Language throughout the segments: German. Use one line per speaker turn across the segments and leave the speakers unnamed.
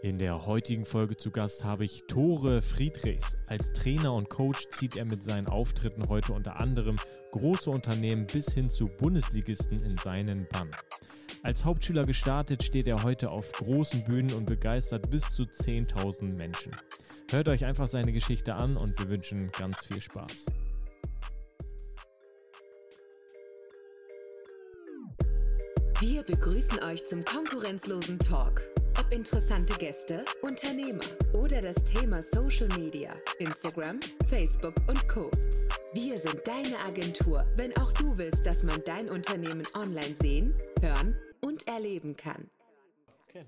In der heutigen Folge zu Gast habe ich Tore Friedrichs. Als Trainer und Coach zieht er mit seinen Auftritten heute unter anderem große Unternehmen bis hin zu Bundesligisten in seinen Bann. Als Hauptschüler gestartet steht er heute auf großen Bühnen und begeistert bis zu 10.000 Menschen. Hört euch einfach seine Geschichte an und wir wünschen ganz viel Spaß.
Wir begrüßen euch zum konkurrenzlosen Talk. Ob interessante Gäste, Unternehmer oder das Thema Social Media, Instagram, Facebook und Co. Wir sind deine Agentur, wenn auch du willst, dass man dein Unternehmen online sehen, hören und erleben kann.
Okay.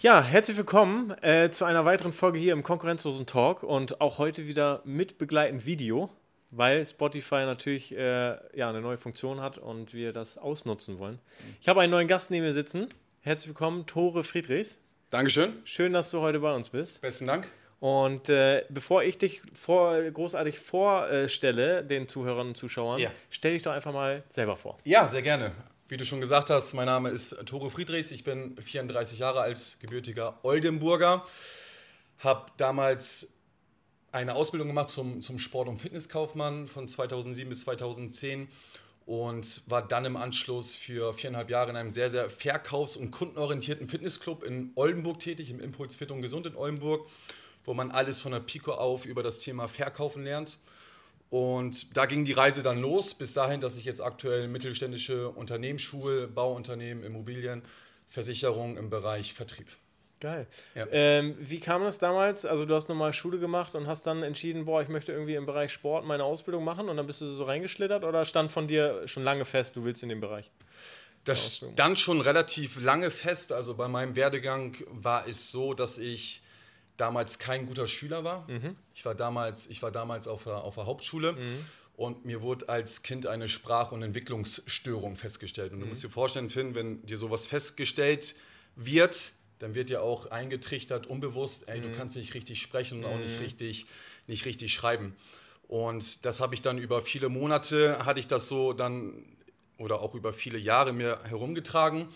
Ja, herzlich willkommen äh, zu einer weiteren Folge hier im konkurrenzlosen Talk und auch heute wieder mit begleitend Video weil Spotify natürlich äh, ja, eine neue Funktion hat und wir das ausnutzen wollen. Ich habe einen neuen Gast neben mir sitzen. Herzlich willkommen, Tore Friedrichs.
Dankeschön.
Schön, dass du heute bei uns bist.
Besten Dank.
Und äh, bevor ich dich vor, großartig vorstelle, den Zuhörern und Zuschauern, ja. stell dich doch einfach mal selber vor.
Ja, sehr gerne. Wie du schon gesagt hast, mein Name ist Tore Friedrichs. Ich bin 34 Jahre alt, gebürtiger Oldenburger. Habe damals eine Ausbildung gemacht zum, zum Sport- und Fitnesskaufmann von 2007 bis 2010 und war dann im Anschluss für viereinhalb Jahre in einem sehr, sehr verkaufs- und kundenorientierten Fitnessclub in Oldenburg tätig, im Impuls Fit und Gesund in Oldenburg, wo man alles von der Pico auf über das Thema Verkaufen lernt. Und da ging die Reise dann los, bis dahin, dass ich jetzt aktuell mittelständische Unternehmen schule, Bauunternehmen, Immobilien, Versicherung im Bereich Vertrieb.
Geil. Ja. Ähm, wie kam das damals? Also du hast nochmal Schule gemacht und hast dann entschieden, boah, ich möchte irgendwie im Bereich Sport meine Ausbildung machen und dann bist du so reingeschlittert oder stand von dir schon lange fest, du willst in dem Bereich?
Das stand schon relativ lange fest. Also bei meinem Werdegang war es so, dass ich damals kein guter Schüler war. Mhm. Ich war damals, ich war damals auf der, auf der Hauptschule. Mhm. Und mir wurde als Kind eine Sprach- und Entwicklungsstörung festgestellt. Und du mhm. musst dir vorstellen, Finn, wenn dir sowas festgestellt wird, dann wird ja auch eingetrichtert, unbewusst, ey, mhm. du kannst nicht richtig sprechen und auch nicht mhm. richtig, nicht richtig schreiben. Und das habe ich dann über viele Monate, hatte ich das so dann, oder auch über viele Jahre mir herumgetragen.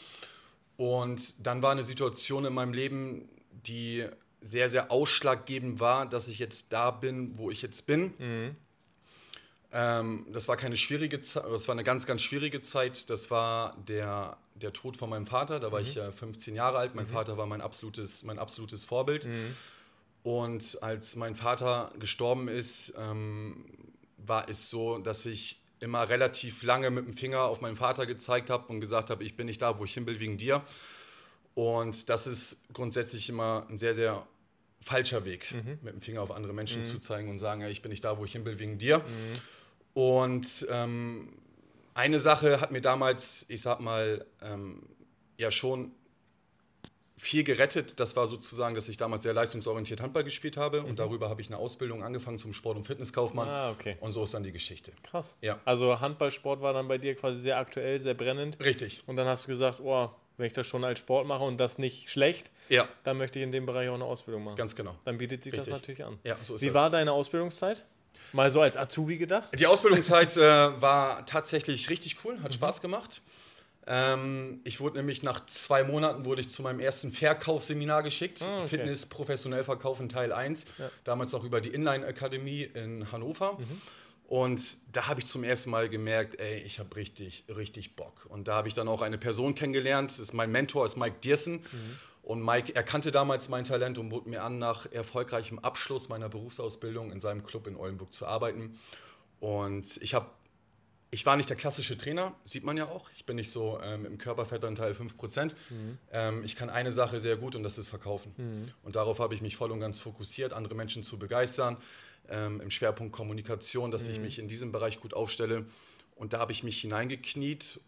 Und dann war eine Situation in meinem Leben, die sehr, sehr ausschlaggebend war, dass ich jetzt da bin, wo ich jetzt bin. Mhm. Ähm, das war keine schwierige Zeit, das war eine ganz, ganz schwierige Zeit. Das war der, der Tod von meinem Vater. Da war mhm. ich äh, 15 Jahre alt. Mein mhm. Vater war mein absolutes, mein absolutes Vorbild. Mhm. Und als mein Vater gestorben ist, ähm, war es so, dass ich immer relativ lange mit dem Finger auf meinen Vater gezeigt habe und gesagt habe, ich bin nicht da, wo ich hin will, wegen dir. Und das ist grundsätzlich immer ein sehr, sehr falscher Weg, mhm. mit dem Finger auf andere Menschen mhm. zu zeigen und sagen, ich bin nicht da, wo ich hin will, wegen dir. Mhm. Und ähm, eine Sache hat mir damals, ich sag mal, ähm, ja schon viel gerettet. Das war sozusagen, dass ich damals sehr leistungsorientiert Handball gespielt habe mhm. und darüber habe ich eine Ausbildung angefangen zum Sport- und Fitnesskaufmann.
Ah, okay.
Und so ist dann die Geschichte.
Krass. Ja. Also Handballsport war dann bei dir quasi sehr aktuell, sehr brennend.
Richtig.
Und dann hast du gesagt, oh, wenn ich das schon als Sport mache und das nicht schlecht, ja. dann möchte ich in dem Bereich auch eine Ausbildung machen.
Ganz genau.
Dann bietet sich Richtig. das natürlich an.
Ja, so ist
Wie
das.
war deine Ausbildungszeit? Mal so als Azubi gedacht?
Die Ausbildungszeit äh, war tatsächlich richtig cool, hat mhm. Spaß gemacht. Ähm, ich wurde nämlich nach zwei Monaten wurde ich zu meinem ersten Verkaufsseminar geschickt. Ah, okay. Fitness professionell verkaufen Teil 1. Ja. Damals noch über die Inline Akademie in Hannover. Mhm. Und da habe ich zum ersten Mal gemerkt, ey, ich habe richtig, richtig Bock. Und da habe ich dann auch eine Person kennengelernt. Das ist mein Mentor, ist Mike Diersen. Mhm. Und Mike erkannte damals mein Talent und bot mir an, nach erfolgreichem Abschluss meiner Berufsausbildung in seinem Club in Oldenburg zu arbeiten. Und ich habe ich war nicht der klassische Trainer, sieht man ja auch. Ich bin nicht so ähm, im Körperfettanteil 5%. Mhm. Ähm, ich kann eine Sache sehr gut und das ist verkaufen. Mhm. Und darauf habe ich mich voll und ganz fokussiert, andere Menschen zu begeistern. Ähm, Im Schwerpunkt Kommunikation, dass mhm. ich mich in diesem Bereich gut aufstelle. Und da habe ich mich hineingekniet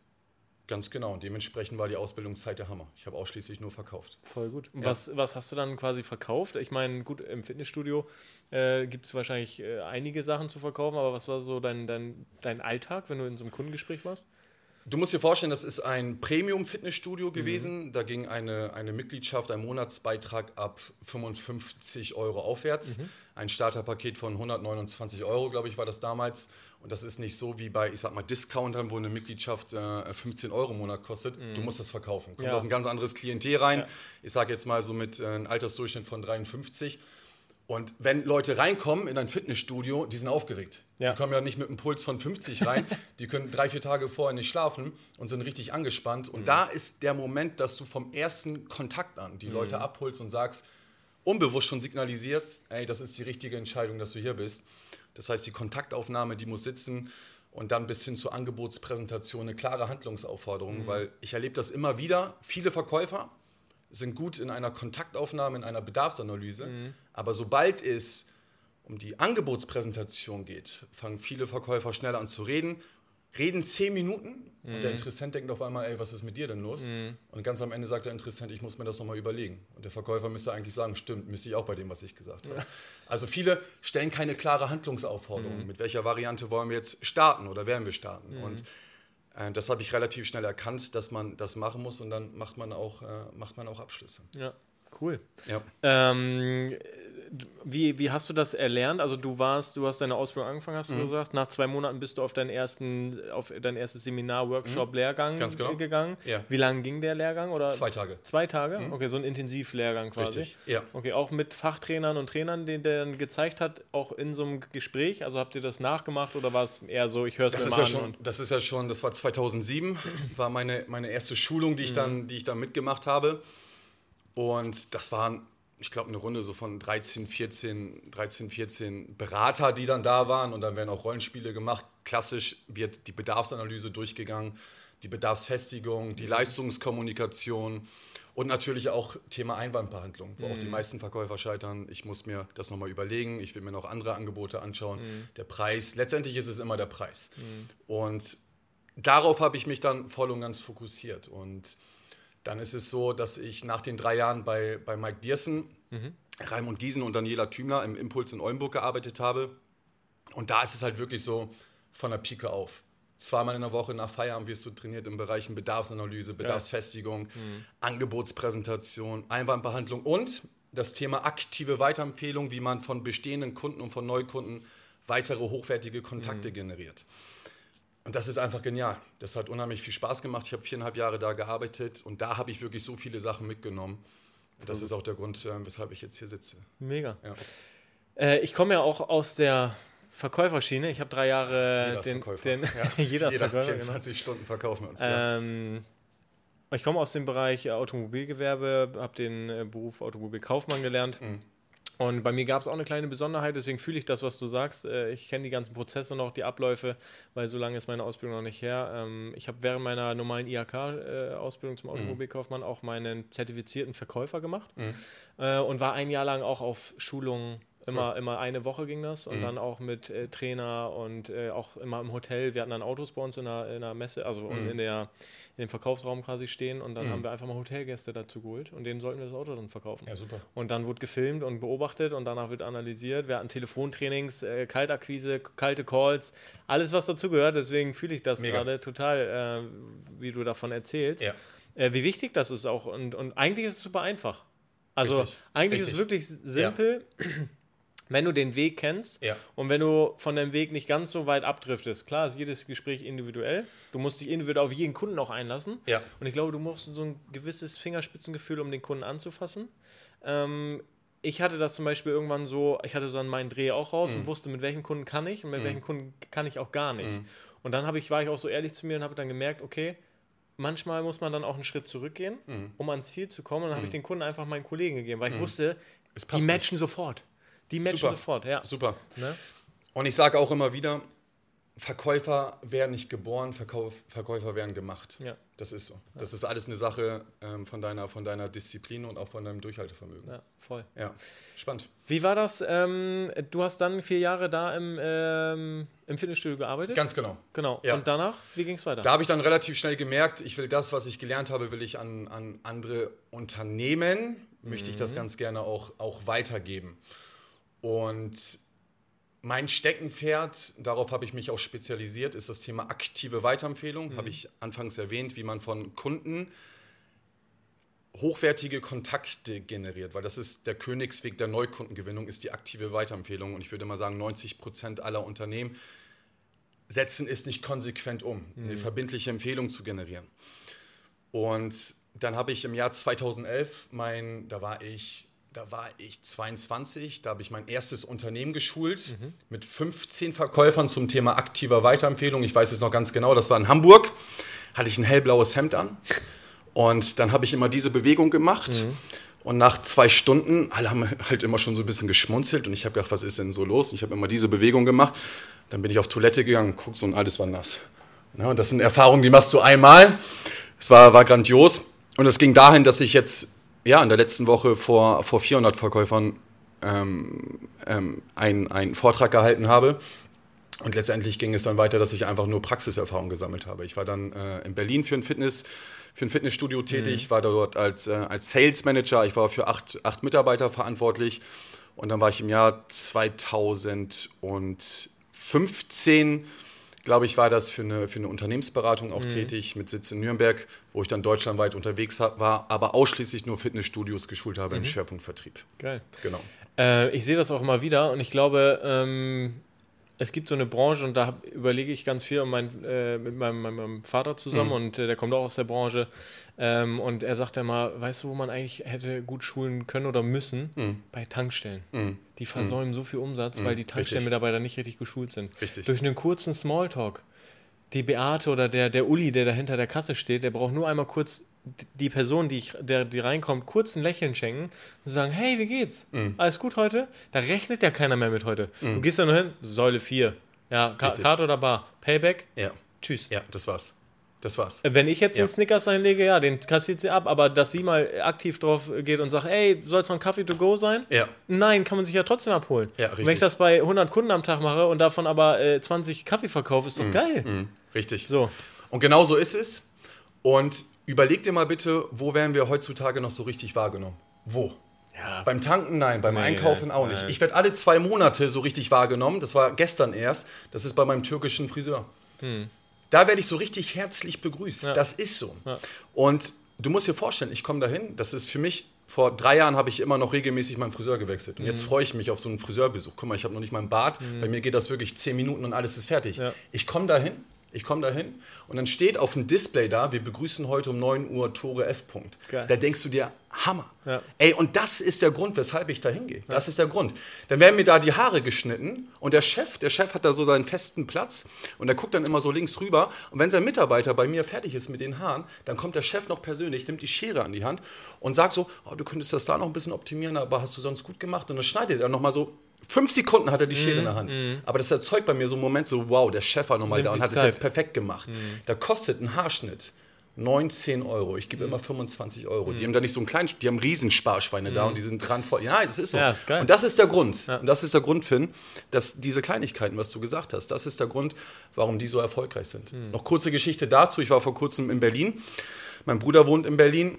Ganz genau. Und dementsprechend war die Ausbildungszeit der Hammer. Ich habe ausschließlich nur verkauft.
Voll gut. Ja. Was, was hast du dann quasi verkauft? Ich meine, gut, im Fitnessstudio äh, gibt es wahrscheinlich äh, einige Sachen zu verkaufen, aber was war so dein, dein, dein Alltag, wenn du in so einem Kundengespräch warst?
Du musst dir vorstellen, das ist ein Premium-Fitnessstudio gewesen. Mhm. Da ging eine, eine Mitgliedschaft, ein Monatsbeitrag ab 55 Euro aufwärts. Mhm. Ein Starterpaket von 129 Euro, glaube ich, war das damals. Und das ist nicht so wie bei, ich sag mal, Discountern, wo eine Mitgliedschaft äh, 15 Euro im Monat kostet. Mhm. Du musst das verkaufen. Kommt ja. auch ein ganz anderes Klientel rein. Ja. Ich sage jetzt mal so mit äh, einem Altersdurchschnitt von 53. Und wenn Leute reinkommen in ein Fitnessstudio, die sind aufgeregt. Ja. Die kommen ja nicht mit einem Puls von 50 rein. die können drei, vier Tage vorher nicht schlafen und sind richtig angespannt. Und mhm. da ist der Moment, dass du vom ersten Kontakt an die mhm. Leute abholst und sagst, unbewusst schon signalisierst, ey, das ist die richtige Entscheidung, dass du hier bist. Das heißt, die Kontaktaufnahme, die muss sitzen und dann bis hin zur Angebotspräsentation eine klare Handlungsaufforderung, mhm. weil ich erlebe das immer wieder. Viele Verkäufer sind gut in einer Kontaktaufnahme, in einer Bedarfsanalyse. Mhm. Aber sobald es um die Angebotspräsentation geht, fangen viele Verkäufer schnell an zu reden, reden zehn Minuten mhm. und der mhm. Interessent denkt auf einmal, ey, was ist mit dir denn los? Mhm. Und ganz am Ende sagt der Interessent, ich muss mir das nochmal überlegen. Und der Verkäufer müsste eigentlich sagen, stimmt, müsste ich auch bei dem, was ich gesagt habe. Ja. Also viele stellen keine klare Handlungsaufforderung. Mhm. Mit welcher Variante wollen wir jetzt starten oder werden wir starten? Mhm. Und das habe ich relativ schnell erkannt, dass man das machen muss und dann macht man auch, äh, macht man auch Abschlüsse.
Ja, cool. Ja. Ähm, wie, wie hast du das erlernt? Also du warst, du hast deine Ausbildung angefangen, hast du mhm. gesagt. Nach zwei Monaten bist du auf deinen ersten, auf dein erstes Seminar, Workshop, mhm. Lehrgang genau. gegangen. Ja. Wie lange ging der Lehrgang? Oder?
Zwei Tage.
Zwei Tage? Mhm. Okay, so ein Intensivlehrgang quasi.
Richtig. Ja.
Okay, auch mit Fachtrainern und Trainern, den der dann gezeigt hat, auch in so einem Gespräch. Also habt ihr das nachgemacht oder war es eher so, ich höre es mir
mal ja an? Schon, das ist ja schon, das war 2007, war meine, meine erste Schulung, die ich, mhm. dann, die ich dann mitgemacht habe. Und das waren ich glaube, eine Runde so von 13, 14, 13, 14 Berater, die dann da waren. Und dann werden auch Rollenspiele gemacht. Klassisch wird die Bedarfsanalyse durchgegangen, die Bedarfsfestigung, die mhm. Leistungskommunikation und natürlich auch Thema Einwandbehandlung, wo mhm. auch die mhm. meisten Verkäufer scheitern. Ich muss mir das nochmal überlegen. Ich will mir noch andere Angebote anschauen. Mhm. Der Preis, letztendlich ist es immer der Preis. Mhm. Und darauf habe ich mich dann voll und ganz fokussiert. Und dann ist es so, dass ich nach den drei Jahren bei, bei Mike Diersen, mhm. Raimund Giesen und Daniela Thümler im Impuls in Oldenburg gearbeitet habe. Und da ist es halt wirklich so von der Pike auf. Zweimal in der Woche nach Feierabend wirst du trainiert im Bereichen Bedarfsanalyse, Bedarfsfestigung, mhm. Angebotspräsentation, Einwandbehandlung und das Thema aktive Weiterempfehlung, wie man von bestehenden Kunden und von Neukunden weitere hochwertige Kontakte mhm. generiert. Und das ist einfach genial. Das hat unheimlich viel Spaß gemacht. Ich habe viereinhalb Jahre da gearbeitet und da habe ich wirklich so viele Sachen mitgenommen. Und das ist auch der Grund, äh, weshalb ich jetzt hier sitze.
Mega. Ja. Äh, ich komme ja auch aus der Verkäuferschiene. Ich habe drei Jahre
den, den
ja. jeder,
jeder Verkäufer, 24 genau. Stunden verkaufen wir uns. Ähm.
Ich komme aus dem Bereich Automobilgewerbe, habe den äh, Beruf Automobilkaufmann gelernt. Mhm. Und bei mir gab es auch eine kleine Besonderheit, deswegen fühle ich das, was du sagst. Äh, ich kenne die ganzen Prozesse noch, die Abläufe, weil so lange ist meine Ausbildung noch nicht her. Ähm, ich habe während meiner normalen IHK-Ausbildung zum mhm. Automobilkaufmann auch meinen zertifizierten Verkäufer gemacht mhm. Äh, und war ein Jahr lang auch auf Schulungen Immer, immer eine Woche ging das und mhm. dann auch mit äh, Trainer und äh, auch immer im Hotel. Wir hatten dann Autos bei uns in der, in der Messe, also mhm. in, der, in dem Verkaufsraum quasi stehen und dann mhm. haben wir einfach mal Hotelgäste dazu geholt und denen sollten wir das Auto dann verkaufen.
Ja, super.
Und dann wurde gefilmt und beobachtet und danach wird analysiert. Wir hatten Telefontrainings, äh, Kaltakquise, kalte Calls, alles was dazugehört. Deswegen fühle ich das gerade total, äh, wie du davon erzählst. Ja. Äh, wie wichtig das ist auch und, und eigentlich ist es super einfach. Also Richtig. eigentlich Richtig. ist es wirklich simpel. Ja wenn du den Weg kennst ja. und wenn du von deinem Weg nicht ganz so weit abdriftest. Klar ist jedes Gespräch individuell. Du musst dich individuell auf jeden Kunden auch einlassen. Ja. Und ich glaube, du brauchst so ein gewisses Fingerspitzengefühl, um den Kunden anzufassen. Ähm, ich hatte das zum Beispiel irgendwann so, ich hatte so an meinen Dreh auch raus mhm. und wusste, mit welchen Kunden kann ich und mit mhm. welchen Kunden kann ich auch gar nicht. Mhm. Und dann ich, war ich auch so ehrlich zu mir und habe dann gemerkt, okay, manchmal muss man dann auch einen Schritt zurückgehen, mhm. um ans Ziel zu kommen. Und dann habe ich mhm. den Kunden einfach meinen Kollegen gegeben, weil ich mhm. wusste, die matchen sofort. Die matchen Super. sofort, ja.
Super. Ne? Und ich sage auch immer wieder, Verkäufer werden nicht geboren, Verkauf, Verkäufer werden gemacht. Ja. Das ist so. Ja. Das ist alles eine Sache ähm, von, deiner, von deiner Disziplin und auch von deinem Durchhaltevermögen.
Ja, voll.
Ja, spannend.
Wie war das? Ähm, du hast dann vier Jahre da im, ähm, im Fitnessstudio gearbeitet?
Ganz genau.
Genau. Ja. Und danach, wie ging es weiter?
Da habe ich dann relativ schnell gemerkt, ich will das, was ich gelernt habe, will ich an, an andere Unternehmen, möchte ich das mhm. ganz gerne auch, auch weitergeben. Und mein Steckenpferd, darauf habe ich mich auch spezialisiert, ist das Thema aktive Weiterempfehlung. Mhm. Habe ich anfangs erwähnt, wie man von Kunden hochwertige Kontakte generiert, weil das ist der Königsweg der Neukundengewinnung, ist die aktive Weiterempfehlung. Und ich würde mal sagen, 90 Prozent aller Unternehmen setzen es nicht konsequent um, mhm. eine verbindliche Empfehlung zu generieren. Und dann habe ich im Jahr 2011 mein, da war ich da war ich 22, da habe ich mein erstes Unternehmen geschult mhm. mit 15 Verkäufern zum Thema aktiver Weiterempfehlung. Ich weiß es noch ganz genau, das war in Hamburg. Hatte ich ein hellblaues Hemd an und dann habe ich immer diese Bewegung gemacht. Mhm. Und nach zwei Stunden, alle haben halt immer schon so ein bisschen geschmunzelt und ich habe gedacht, was ist denn so los? Und ich habe immer diese Bewegung gemacht. Dann bin ich auf Toilette gegangen, guck so und alles war nass. Ja, und das sind Erfahrungen, die machst du einmal. Es war, war grandios. Und es ging dahin, dass ich jetzt ja, in der letzten Woche vor, vor 400 Verkäufern ähm, ähm, einen Vortrag gehalten habe. Und letztendlich ging es dann weiter, dass ich einfach nur Praxiserfahrung gesammelt habe. Ich war dann äh, in Berlin für ein, Fitness, für ein Fitnessstudio tätig, mhm. war dort als, äh, als Sales Manager. Ich war für acht, acht Mitarbeiter verantwortlich. Und dann war ich im Jahr 2015 glaube ich, war das für eine, für eine Unternehmensberatung auch mhm. tätig mit Sitz in Nürnberg, wo ich dann deutschlandweit unterwegs war, aber ausschließlich nur Fitnessstudios geschult habe mhm. im Schwerpunkt Vertrieb.
Geil. Genau. Äh, ich sehe das auch immer wieder und ich glaube, ähm, es gibt so eine Branche und da überlege ich ganz viel mein, äh, mit meinem, meinem, Vater zusammen mhm. und äh, der kommt auch aus der Branche. Ähm, und er sagt ja mal, weißt du, wo man eigentlich hätte gut schulen können oder müssen? Mhm. Bei Tankstellen. Mhm. Die versäumen mhm. so viel Umsatz, weil mhm. die Tankstellenmitarbeiter nicht richtig geschult sind.
Richtig.
Durch einen kurzen Smalltalk. Die Beate oder der, der Uli, der da hinter der Kasse steht, der braucht nur einmal kurz die Person, die, ich, der, die reinkommt, kurz ein Lächeln schenken und sagen, hey, wie geht's? Mhm. Alles gut heute? Da rechnet ja keiner mehr mit heute. Mhm. Du gehst da nur hin, Säule 4. Ja, Ka Karte oder Bar. Payback?
Ja.
Tschüss.
Ja, das war's. Das war's.
Wenn ich jetzt ja. den Snickers einlege, ja, den kassiert sie ab, aber dass sie mal aktiv drauf geht und sagt, ey, soll es noch ein Kaffee to go sein?
Ja.
Nein, kann man sich ja trotzdem abholen.
Ja, richtig.
wenn ich das bei 100 Kunden am Tag mache und davon aber äh, 20 Kaffee verkaufe, ist doch mhm. geil. Mhm.
Richtig. So. Und genau so ist es. Und Überleg dir mal bitte, wo werden wir heutzutage noch so richtig wahrgenommen? Wo? Ja. Beim Tanken nein, beim nee, Einkaufen auch nicht. Nein. Ich werde alle zwei Monate so richtig wahrgenommen. Das war gestern erst. Das ist bei meinem türkischen Friseur. Hm. Da werde ich so richtig herzlich begrüßt. Ja. Das ist so. Ja. Und du musst dir vorstellen, ich komme dahin. Das ist für mich vor drei Jahren habe ich immer noch regelmäßig meinen Friseur gewechselt. Und mhm. jetzt freue ich mich auf so einen Friseurbesuch. Guck mal, ich habe noch nicht mal einen Bart. Mhm. Bei mir geht das wirklich zehn Minuten und alles ist fertig. Ich komme dahin, ich komme dahin und dann steht auf dem Display da, wir begrüßen heute um 9 Uhr Tore F. Geil. Da denkst du dir, Hammer. Ja. Ey, und das ist der Grund, weshalb ich da hingehe. Das ist der Grund. Dann werden mir da die Haare geschnitten und der Chef, der Chef hat da so seinen festen Platz und der guckt dann immer so links rüber. Und wenn sein Mitarbeiter bei mir fertig ist mit den Haaren, dann kommt der Chef noch persönlich, nimmt die Schere an die Hand und sagt so, oh, du könntest das da noch ein bisschen optimieren, aber hast du sonst gut gemacht? Und dann schneidet er nochmal so Fünf Sekunden hat er die Schere mm, in der Hand. Mm. Aber das erzeugt bei mir so einen Moment so, wow, der Chef war nochmal da und hat es jetzt perfekt gemacht. Mm. Da kostet ein Haarschnitt 19 Euro. Ich gebe mm. immer 25 Euro. Die mm. haben da nicht so einen kleinen, die haben Riesensparschweine da und die sind dran voll. Ja, das ist so. Ja, ist und das ist der Grund. Ja. Und das ist der Grund, Finn, dass diese Kleinigkeiten, was du gesagt hast, das ist der Grund, warum die so erfolgreich sind. Noch kurze Geschichte dazu. Ich war vor kurzem in Berlin. Mein Bruder wohnt in Berlin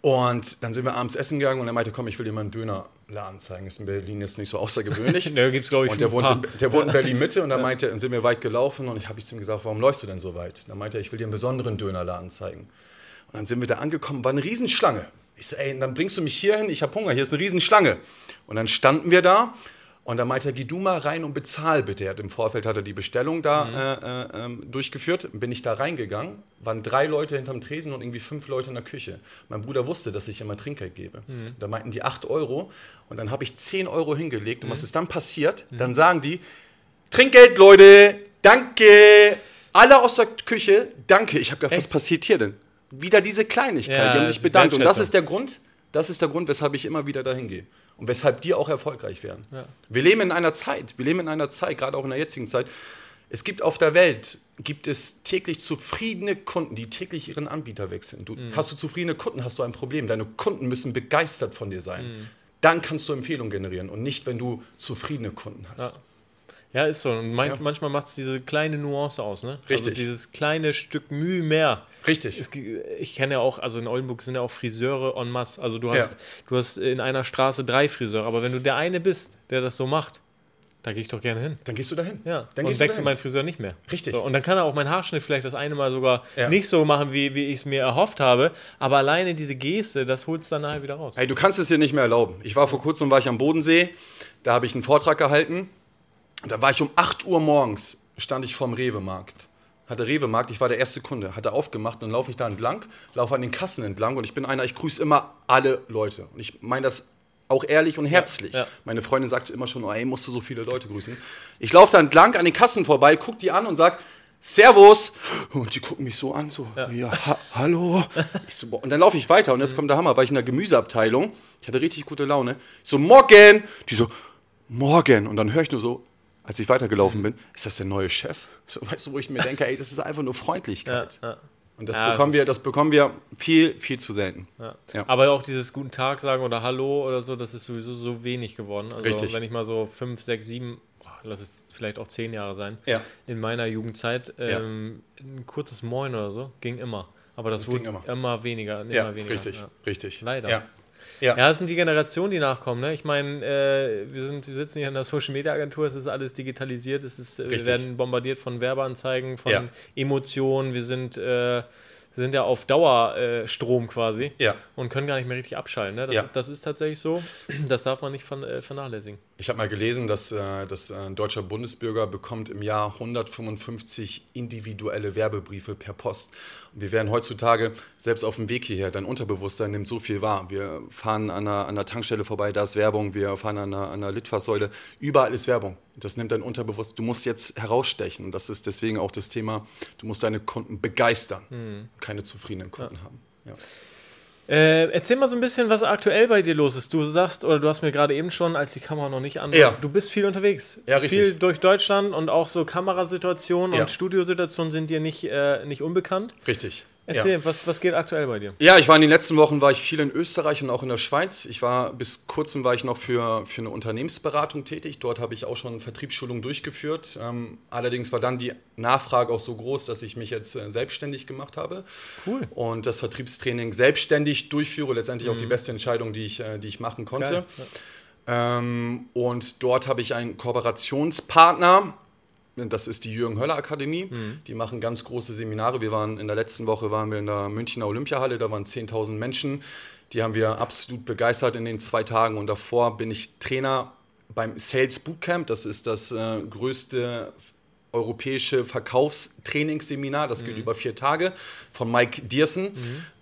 und dann sind wir abends essen gegangen und er meinte, komm, ich will dir mal einen Dönerladen zeigen. Ist in Berlin jetzt nicht so außergewöhnlich.
da gibt's, ich,
Und der wohnt, in, der wohnt in Berlin Mitte und dann meinte, dann sind wir weit gelaufen und ich habe zu ihm gesagt, warum läufst du denn so weit? Dann meinte er, ich will dir einen besonderen Dönerladen zeigen. Und dann sind wir da angekommen, war eine Riesenschlange. Ich so, ey, dann bringst du mich hier hin, ich habe Hunger, hier ist eine Riesenschlange. Und dann standen wir da und dann meinte er, geh du mal rein und bezahl bitte. Er hat Im Vorfeld hat er die Bestellung da mhm. äh, äh, ähm, durchgeführt. Bin ich da reingegangen, waren drei Leute hinterm Tresen und irgendwie fünf Leute in der Küche. Mein Bruder wusste, dass ich immer Trinkgeld gebe. Mhm. Da meinten die acht Euro und dann habe ich zehn Euro hingelegt. Und mhm. was ist dann passiert? Mhm. Dann sagen die, Trinkgeld, Leute, danke. Alle aus der Küche, danke. Ich habe gedacht, was passiert hier denn? Wieder diese Kleinigkeit. Ja, die haben sich bedankt. Und das ist der Grund, das ist der Grund, weshalb ich immer wieder dahin gehe und weshalb die auch erfolgreich werden. Ja. Wir leben in einer Zeit, wir leben in einer Zeit, gerade auch in der jetzigen Zeit. Es gibt auf der Welt gibt es täglich zufriedene Kunden, die täglich ihren Anbieter wechseln. Du, mhm. Hast du zufriedene Kunden, hast du ein Problem. Deine Kunden müssen begeistert von dir sein. Mhm. Dann kannst du Empfehlungen generieren und nicht, wenn du zufriedene Kunden hast.
Ja. Ja, ist so. Und man, ja. manchmal macht es diese kleine Nuance aus, ne?
Also Richtig.
Also dieses kleine Stück Mühe mehr.
Richtig.
Es, ich kenne ja auch, also in Oldenburg sind ja auch Friseure en masse. Also du hast, ja. du hast in einer Straße drei Friseure, aber wenn du der eine bist, der das so macht, da gehe ich doch gerne hin.
Dann gehst du dahin.
Ja.
Dann
und wechsle meinen Friseur nicht mehr.
Richtig.
So, und dann kann er auch meinen Haarschnitt vielleicht das eine Mal sogar
Ja.
nicht so machen, wie, wie ich es mir erhofft habe. Aber alleine diese Geste, das holt es dann nachher wieder raus.
Hey, du kannst es dir nicht mehr erlauben. Ich war vor kurzem war ich am Bodensee, da habe ich einen Vortrag gehalten. Da war ich um 8 Uhr morgens, stand ich vorm Rewe-Markt. Hatte Rewe-Markt, ich war der erste Kunde, hatte aufgemacht, dann laufe ich da entlang, laufe an den Kassen entlang und ich bin einer, ich grüße immer alle Leute. Und ich meine das auch ehrlich und herzlich.
ja.
Meine Freundin sagte immer schon, oh, ey, musst du so viele Leute grüßen. Ich laufe da entlang an den Kassen vorbei, guck die an und sag, Servus. Und die gucken mich so an, so, ja, ha hallo. So. Und dann laufe ich weiter und jetzt kommt der Hammer, war ich in der Gemüseabteilung. Ich hatte richtig gute Laune. Ich so, morgen. Die so, morgen. Und dann höre ich nur so, als ich weitergelaufen bin, ist das der neue Chef? So, weißt du, wo ich mir denke, ey, das ist einfach nur Freundlichkeit.
Ja, ja.
Und das
Ja,
bekommen
das
wir, das bekommen wir viel, viel zu selten.
Aber auch dieses Guten Tag sagen oder Hallo oder so, das ist sowieso so wenig geworden. Also
Richtig.
wenn ich mal so fünf, sechs, sieben, oh, lass es vielleicht auch zehn Jahre sein, in meiner Jugendzeit, ähm, ein kurzes Moin oder so, ging immer. Aber das,
Das
wurde
ging
immer.
immer.
weniger, immer
Ja,
weniger.
richtig,
Ja.
richtig.
Leider.
Ja. Ja.
Ja, das sind die Generationen, die nachkommen. Ne? Ich meine, äh, wir, sind, wir sitzen hier in der Social Media Agentur, es ist alles digitalisiert, es ist, äh, wir werden bombardiert von Werbeanzeigen, von
Ja.
Emotionen, wir sind, äh, sind ja auf Dauerstrom äh, Strom quasi
Ja.
und können gar nicht mehr richtig abschalten. Ne? Das,
Ja.
ist, das ist tatsächlich so, das darf man nicht von, äh, vernachlässigen.
Ich habe mal gelesen, dass, äh, dass äh, ein deutscher Bundesbürger bekommt im Jahr 155 individuelle Werbebriefe per Post. Wir werden heutzutage, selbst auf dem Weg hierher, dein Unterbewusstsein nimmt so viel wahr. Wir fahren an einer, an einer Tankstelle vorbei, da ist Werbung. Wir fahren an einer, an einer Litfaßsäule, überall ist Werbung. Das nimmt dein Unterbewusstsein. Du musst jetzt herausstechen. Das ist deswegen auch das Thema, du musst deine Kunden begeistern, keine zufriedenen Kunden haben. Ja.
Äh, erzähl mal so ein bisschen, was aktuell bei dir los ist. Du sagst, oder du hast mir gerade eben schon, als die Kamera noch nicht an war,
Ja.
du bist viel unterwegs.
Ja, richtig.
Viel durch Deutschland und auch so Kamerasituationen
Ja.
und Studiosituationen sind dir nicht, äh, nicht unbekannt.
Richtig.
Erzähl,
Ja.
was, was geht aktuell bei dir?
Ja, ich war in den letzten Wochen war ich viel in Österreich und auch in der Schweiz. Ich war bis kurzem war ich noch für, für eine Unternehmensberatung tätig. Dort habe ich auch schon Vertriebsschulungen durchgeführt. Ähm, allerdings war dann die Nachfrage auch so groß, dass ich mich jetzt äh, selbstständig gemacht habe.
Cool.
Und das Vertriebstraining selbstständig durchführe. Letztendlich auch die beste Entscheidung, die ich, äh, die ich machen konnte.
Mhm.
Ähm, und dort habe ich einen Kooperationspartner. Das ist die Jürgen Höller Akademie. Die machen ganz große Seminare. Wir waren in der letzten Woche waren wir in der Münchner Olympiahalle. Da waren 10.000 Menschen. Die haben wir absolut begeistert in den zwei Tagen. Und davor bin ich Trainer beim Sales Bootcamp. Das ist das äh, größte europäische Verkaufstrainingsseminar. Das geht über vier Tage von Mike Diersen.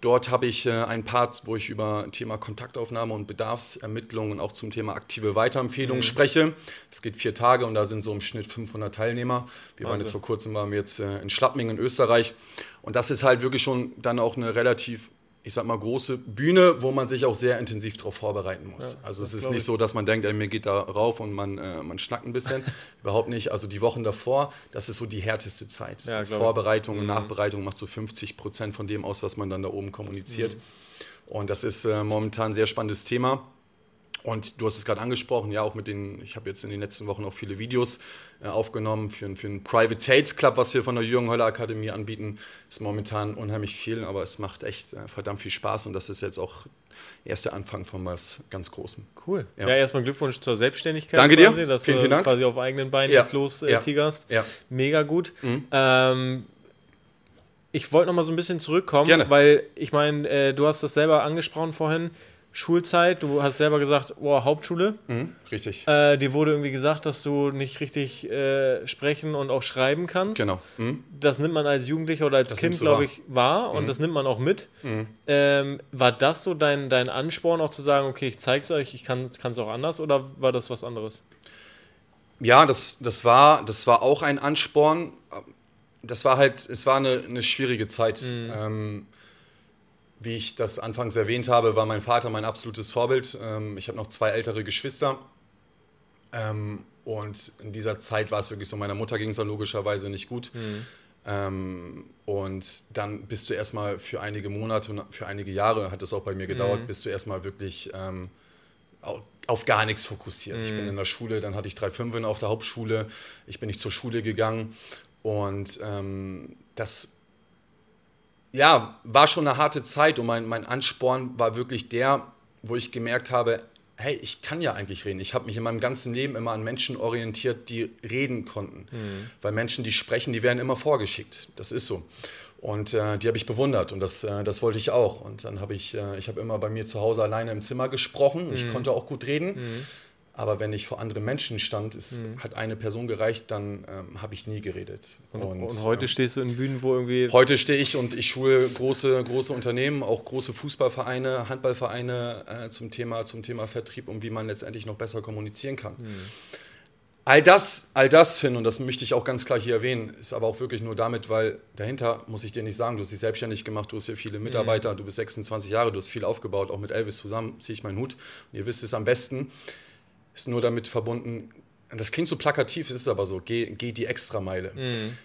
Dort habe ich äh, einen Part, wo ich über Thema Kontaktaufnahme und Bedarfsermittlung und auch zum Thema aktive Weiterempfehlung spreche. Das geht vier Tage und da sind so im Schnitt 500 Teilnehmer. Wir waren jetzt vor kurzem waren wir jetzt äh, in Schlappming in Österreich und das ist halt wirklich schon dann auch eine relativ ich sag mal, große Bühne, wo man sich auch sehr intensiv darauf vorbereiten muss. also es ist nicht
ich.
so, dass man denkt, ey, mir geht da rauf und man, äh, man schnackt ein bisschen. Überhaupt nicht. Also die Wochen davor, das ist so die härteste Zeit.
Ja,
so. Vorbereitung und Nachbereitung macht so 50 Prozent von dem aus, was man dann da oben kommuniziert. Und das ist äh, momentan ein sehr spannendes Thema. Und du hast es gerade angesprochen, ja, auch mit den, ich habe jetzt in den letzten Wochen auch viele Videos äh, aufgenommen für, einen- für einen Private Sales Club, was wir von der Jürgen Höller Akademie anbieten. Ist momentan unheimlich viel, aber es macht echt äh, verdammt viel Spaß und das ist jetzt auch erst der Anfang von was ganz Großem.
Cool. Ja,
Ja.
erstmal Glückwunsch zur Selbstständigkeit.
Danke dir.
Quasi, dass
Vielen,
du
vielen Dank.
quasi auf eigenen Beinen
Ja.
jetzt los äh,
Ja.
tigerst.
Ja.
Mega gut. Ähm, ich wollte noch mal so ein bisschen zurückkommen,
Gerne.
weil ich meine, äh, du hast das selber angesprochen vorhin. Schulzeit, du hast selber gesagt, oh, Hauptschule.
Mhm, richtig.
Äh, dir wurde irgendwie gesagt, dass du nicht richtig äh, sprechen und auch schreiben kannst.
Genau. Mhm.
Das nimmt man als Jugendlicher oder als
Das
Kind, glaube ich, wahr und das nimmt man auch mit. Ähm, war das so dein, dein Ansporn, auch zu sagen, okay, ich zeige es euch, ich kann es auch anders oder war das was anderes?
Ja, das, das, war, das war auch ein Ansporn. Das war halt, es war eine, eine schwierige Zeit. Ähm, wie ich das anfangs erwähnt habe, war mein Vater mein absolutes Vorbild. Ähm, ich habe noch zwei ältere Geschwister. Ähm, und in dieser Zeit war es wirklich so, meiner Mutter ging es dann logischerweise nicht gut. Ähm, und dann bist du erstmal für einige Monate und für einige Jahre, hat es auch bei mir gedauert, bist du erstmal wirklich ähm, au- auf gar nichts fokussiert. Ich bin in der Schule, dann hatte ich drei Fünfen auf der Hauptschule, ich bin nicht zur Schule gegangen und ähm, das ja, war schon eine harte Zeit und mein, mein Ansporn war wirklich der, wo ich gemerkt habe, hey, ich kann ja eigentlich reden. Ich habe mich in meinem ganzen Leben immer an Menschen orientiert, die reden konnten. Mhm. Weil Menschen, die sprechen, die werden immer vorgeschickt. Das ist so. Und äh, die habe ich bewundert und das, äh, das wollte ich auch. Und dann habe ich, äh, ich habe immer bei mir zu Hause alleine im Zimmer gesprochen. Mhm. Ich konnte auch gut reden. Mhm. Aber wenn ich vor anderen Menschen stand, es mhm. hat eine Person gereicht, dann ähm, habe ich nie geredet.
Und, und, und heute äh, stehst du in Bühnen, wo irgendwie.
Heute stehe ich und ich schule große, große Unternehmen, auch große Fußballvereine, Handballvereine äh, zum, Thema, zum Thema Vertrieb und wie man letztendlich noch besser kommunizieren kann. Mhm. All das, all das, Finn, und das möchte ich auch ganz klar hier erwähnen, ist aber auch wirklich nur damit, weil dahinter muss ich dir nicht sagen, du hast dich selbstständig gemacht, du hast hier viele Mitarbeiter, mhm. du bist 26 Jahre, du hast viel aufgebaut, auch mit Elvis zusammen ziehe ich meinen Hut. Und ihr wisst es am besten ist nur damit verbunden, das klingt so plakativ, es ist aber so, geh, geh die Extrameile. Mhm.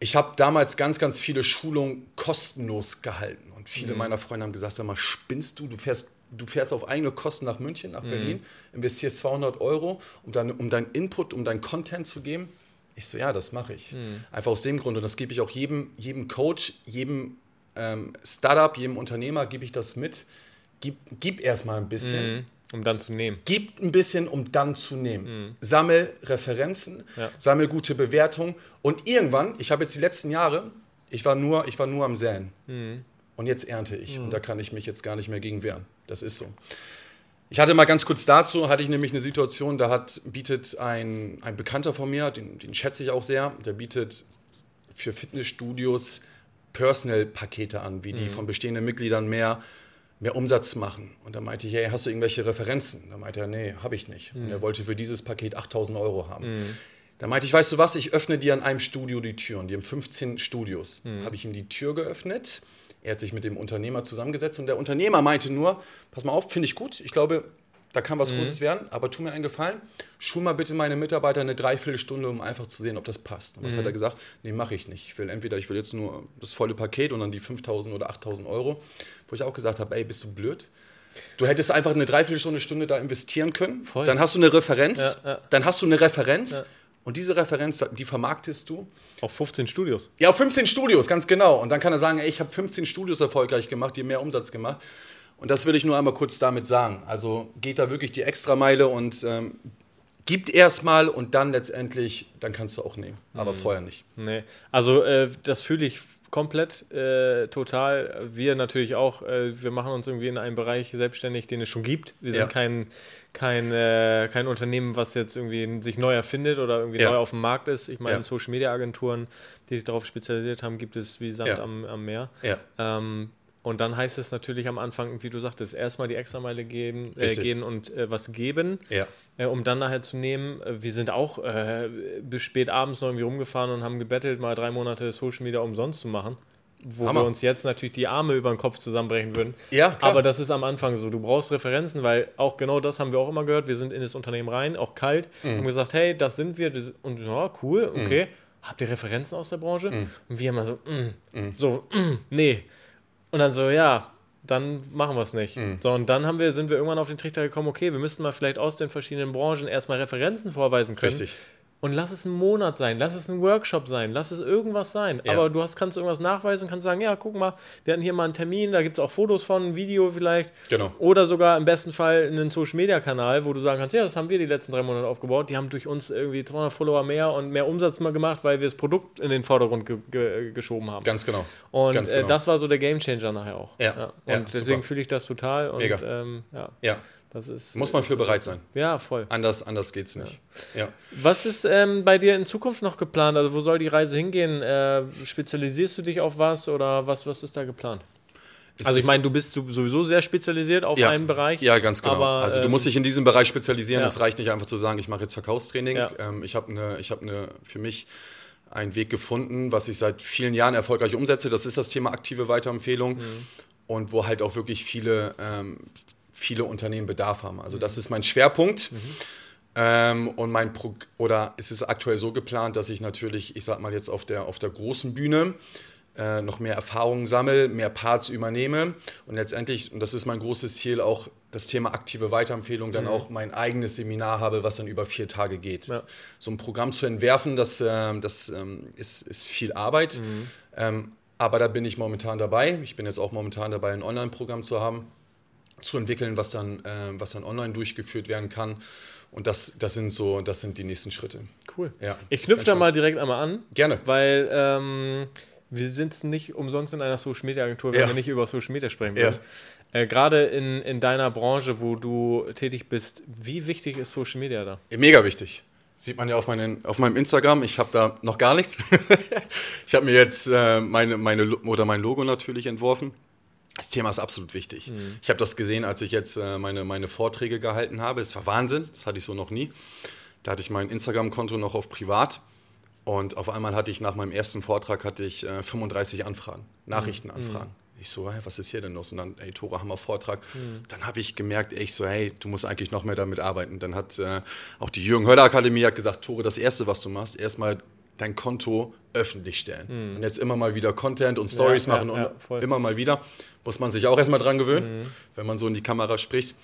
Ich habe damals ganz, ganz viele Schulungen kostenlos gehalten und viele mhm. meiner Freunde haben gesagt, sag mal, spinnst du, du fährst, du fährst auf eigene Kosten nach München, nach mhm. Berlin, investierst 200 Euro, um, dann, um deinen Input, um deinen Content zu geben. Ich so, ja, das mache ich. Mhm. Einfach aus dem Grund und das gebe ich auch jedem, jedem Coach, jedem ähm, Startup, jedem Unternehmer, gebe ich das mit. Gib, gib erstmal ein bisschen
mhm. Um dann zu nehmen.
Gib ein bisschen, um dann zu nehmen. Mhm. Sammel Referenzen, ja. sammel gute Bewertungen und irgendwann, ich habe jetzt die letzten Jahre, ich war nur, ich war nur am Säen. Mhm. Und jetzt ernte ich. Mhm. Und da kann ich mich jetzt gar nicht mehr gegen wehren. Das ist so. Ich hatte mal ganz kurz dazu, hatte ich nämlich eine Situation, da hat, bietet ein, ein Bekannter von mir, den, den schätze ich auch sehr, der bietet für Fitnessstudios Personal-Pakete an, wie die mhm. von bestehenden Mitgliedern mehr mehr Umsatz machen. Und dann meinte ich, hey, hast du irgendwelche Referenzen? Da meinte er, nee, habe ich nicht. Mhm. Und er wollte für dieses Paket 8000 Euro haben. Mhm. Da meinte ich, weißt du was, ich öffne dir an einem Studio die Türen. Die haben 15 Studios. Mhm. Habe ich ihm die Tür geöffnet. Er hat sich mit dem Unternehmer zusammengesetzt und der Unternehmer meinte nur, pass mal auf, finde ich gut. Ich glaube, da kann was mhm. Großes werden, aber tu mir einen Gefallen, schul mal bitte meine Mitarbeiter eine Dreiviertelstunde, um einfach zu sehen, ob das passt. Und was mhm. hat er gesagt? Nee, mache ich nicht. Ich will entweder, ich will jetzt nur das volle Paket und dann die 5000 oder 8000 Euro, wo ich auch gesagt habe, ey, bist du blöd? Du hättest einfach eine Dreiviertelstunde, Stunde da investieren können. Voll. Dann hast du eine Referenz. Ja, ja. Dann hast du eine Referenz. Ja. Und diese Referenz, die vermarktest du.
Auf 15 Studios.
Ja, auf 15 Studios, ganz genau. Und dann kann er sagen, ey, ich habe 15 Studios erfolgreich gemacht, die mehr Umsatz gemacht. Und das will ich nur einmal kurz damit sagen. Also geht da wirklich die Extrameile und ähm, gibt erstmal und dann letztendlich, dann kannst du auch nehmen. Aber mhm. vorher nicht.
Nee. Also äh, das fühle ich komplett, äh, total. Wir natürlich auch. Äh, wir machen uns irgendwie in einem Bereich selbstständig, den es schon gibt. Wir sind ja. kein, kein, äh, kein Unternehmen, was jetzt irgendwie sich neu erfindet oder irgendwie ja. neu auf dem Markt ist. Ich meine, ja. Social Media Agenturen, die sich darauf spezialisiert haben, gibt es wie Sand am, am Meer. Ähm, und dann heißt es natürlich am Anfang, wie du sagtest, erstmal die Extrameile geben, äh, gehen und äh, was geben, ja. äh, um dann nachher zu nehmen. Äh, wir sind auch äh, bis spät abends noch irgendwie rumgefahren und haben gebettelt, mal drei Monate Social Media umsonst zu machen. Wo Hammer. wir uns jetzt natürlich die Arme über den Kopf zusammenbrechen würden. Ja, klar. Aber das ist am Anfang so. Du brauchst Referenzen, weil auch genau das haben wir auch immer gehört. Wir sind in das Unternehmen rein, auch kalt, mhm. und gesagt, hey, das sind wir. Das, und ja, cool, mhm. okay. Mhm. Habt ihr Referenzen aus der Branche? Mhm. Und wir immer so, mm, mhm. so, mm, nee. Und dann so, ja, dann machen wir es nicht. Mhm. So, und dann haben wir, sind wir irgendwann auf den Trichter gekommen, okay, wir müssten mal vielleicht aus den verschiedenen Branchen erstmal Referenzen vorweisen können. Richtig. Und lass es ein Monat sein, lass es ein Workshop sein, lass es irgendwas sein. Ja. Aber du hast, kannst irgendwas nachweisen, kannst sagen, ja, guck mal, wir hatten hier mal einen Termin, da gibt es auch Fotos von, ein Video vielleicht. Genau. Oder sogar im besten Fall einen Social-Media-Kanal, wo du sagen kannst, ja, das haben wir die letzten drei Monate aufgebaut. Die haben durch uns irgendwie 200 Follower mehr und mehr Umsatz mal gemacht, weil wir das Produkt in den Vordergrund ge ge geschoben haben.
Ganz genau.
Und
Ganz
äh, genau. Äh, das war so der Gamechanger nachher auch.
Ja. ja.
Und ja, deswegen fühle ich das total. Und, Mega. Ähm, ja.
Das ist, Muss man für bereit sein.
Ja, voll.
Anders, anders es nicht. Ja. ja.
Was ist ähm, bei dir in Zukunft noch geplant? Also wo soll die Reise hingehen? Äh, spezialisierst du dich auf was oder was, was ist da geplant? Es also ich meine, du bist sowieso sehr spezialisiert auf
ja,
einen Bereich.
Ja, ganz genau. Aber, also du musst dich in diesem Bereich spezialisieren. Es ja. reicht nicht einfach zu sagen, ich mache jetzt Verkaufstraining. Ja. Ähm, ich habe eine, ich habe eine für mich einen Weg gefunden, was ich seit vielen Jahren erfolgreich umsetze. Das ist das Thema aktive Weiterempfehlung. Mhm. Und wo halt auch wirklich viele ähm, viele Unternehmen Bedarf haben. Also das ist mein Schwerpunkt. Mhm. Ähm, und mein Pro oder es ist aktuell so geplant, dass ich natürlich, ich sag mal jetzt auf der, auf der großen Bühne äh, noch mehr Erfahrungen sammle, mehr Parts übernehme und letztendlich, und das ist mein großes Ziel, auch das Thema aktive Weiterempfehlung, dann mhm. auch mein eigenes Seminar habe, was dann über vier Tage geht. Ja. So ein Programm zu entwerfen, das, äh, das ähm, ist, ist viel Arbeit. Mhm. Ähm, aber da bin ich momentan dabei. Ich bin jetzt auch momentan dabei, ein Online-Programm zu haben zu entwickeln, was dann, äh, was dann online durchgeführt werden kann. Und das, das sind so, das sind die nächsten Schritte.
Cool. Ja, ich knüpfe da mal direkt einmal an.
Gerne.
Weil ähm, wir sind nicht umsonst in einer Social Media Agentur, wenn ja. wir nicht über Social Media sprechen wollen. Ja. Äh, Gerade in, in deiner Branche, wo du tätig bist, wie wichtig ist Social Media da?
Mega wichtig. Sieht man ja auf, meinen, auf meinem Instagram. Ich habe da noch gar nichts. ich habe mir jetzt äh, meine, meine oder mein Logo natürlich entworfen. Das Thema ist absolut wichtig. Mhm. Ich habe das gesehen, als ich jetzt äh, meine, meine Vorträge gehalten habe. Es war Wahnsinn, das hatte ich so noch nie. Da hatte ich mein Instagram-Konto noch auf privat und auf einmal hatte ich nach meinem ersten Vortrag hatte ich äh, 35 Anfragen, Nachrichtenanfragen. Mhm. Ich so, hey, was ist hier denn los? Und dann, ey, Tore, Hammer Vortrag. Mhm. Dann habe ich gemerkt, ey, ich so, hey, du musst eigentlich noch mehr damit arbeiten. Dann hat äh, auch die Jürgen Höller Akademie hat gesagt, Tore, das Erste, was du machst, erstmal dein Konto öffentlich stellen. Mhm. Und jetzt immer mal wieder Content und Stories ja, machen ja, und ja, immer mal wieder. Muss man sich auch erstmal dran gewöhnen, mhm. wenn man so in die Kamera spricht.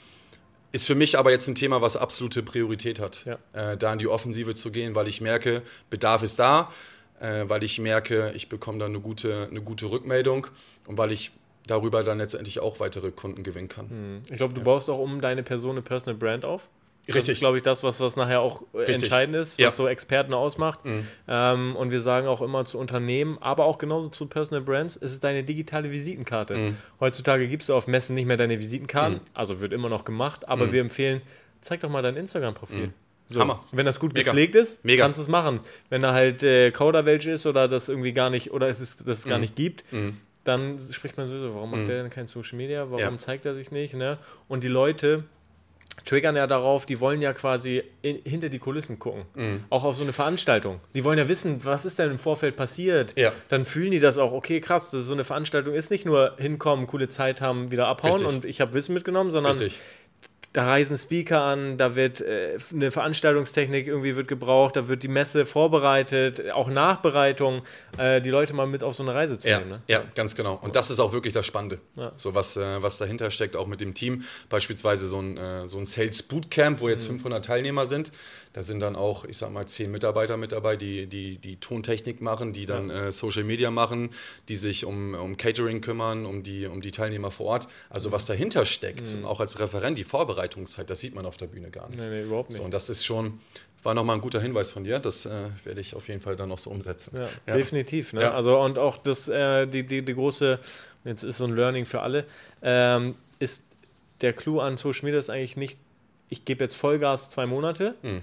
Ist für mich aber jetzt ein Thema, was absolute Priorität hat, äh, da in die Offensive zu gehen, weil ich merke, Bedarf ist da, äh, weil ich merke, ich bekomme da eine gute, eine gute Rückmeldung und weil ich darüber dann letztendlich auch weitere Kunden gewinnen kann.
Mhm. Ich glaube, du baust auch um deine Person eine Personal Brand auf. Das Richtig. ist, glaube ich, das, was, was nachher auch äh, Richtig. entscheidend ist, ja. was so Experten ausmacht. Mhm. Ähm, und wir sagen auch immer zu Unternehmen, aber auch genauso zu Personal Brands, es ist deine digitale Visitenkarte. Mhm. Heutzutage gibst du auf Messen nicht mehr deine Visitenkarten, mhm. also wird immer noch gemacht, aber mhm. wir empfehlen, zeig doch mal dein Instagram-Profil. Mhm. So, Hammer. Wenn das gut Mega. gepflegt ist, Mega. kannst du es machen. Wenn da halt äh, Kauderwelsch ist oder das irgendwie gar nicht, oder es ist, das es gar mhm. nicht gibt, dann spricht man so, warum macht der denn kein Social Media? Warum ja. zeigt er sich nicht? Ne? Und die Leute triggern ja darauf, die wollen ja quasi in, hinter die Kulissen gucken. Mhm. Auch auf so eine Veranstaltung. Die wollen ja wissen, was ist denn im Vorfeld passiert. Ja. Dann fühlen die das auch, okay, krass, das ist so eine Veranstaltung ist nicht nur hinkommen, coole Zeit haben, wieder abhauen Richtig. und ich habe Wissen mitgenommen, sondern Richtig da reisen Speaker an, da wird äh, eine Veranstaltungstechnik irgendwie wird gebraucht, da wird die Messe vorbereitet, auch Nachbereitung, äh, die Leute mal mit auf so eine Reise zu
ja,
nehmen. Ne?
Ja, ganz genau. Und das ist auch wirklich das Spannende. Ja. So was, äh, was dahinter steckt, auch mit dem Team. Beispielsweise so ein, äh, so ein Sales Bootcamp, wo jetzt mhm. 500 Teilnehmer sind. Da sind dann auch, ich sag mal, zehn Mitarbeiter mit dabei, die die, die Tontechnik machen, die dann ja. Äh, Social Media machen, die sich um, um Catering kümmern, um die, um die Teilnehmer vor Ort. Also was dahinter steckt, mhm. auch als Referent, die Vorbereitung Vorbereitungszeit, das sieht man auf der Bühne gar nicht.
Nee, nee, überhaupt nicht.
So, und das ist schon, war nochmal ein guter Hinweis von dir. Das äh, werde ich auf jeden Fall dann noch so umsetzen.
Ja, ja. Definitiv. Ne? Ja. Also und auch das, äh, die, die, die große, jetzt ist so ein Learning für alle, ähm, ist der Clou an Social Media ist eigentlich nicht, ich gebe jetzt Vollgas zwei Monate. Mhm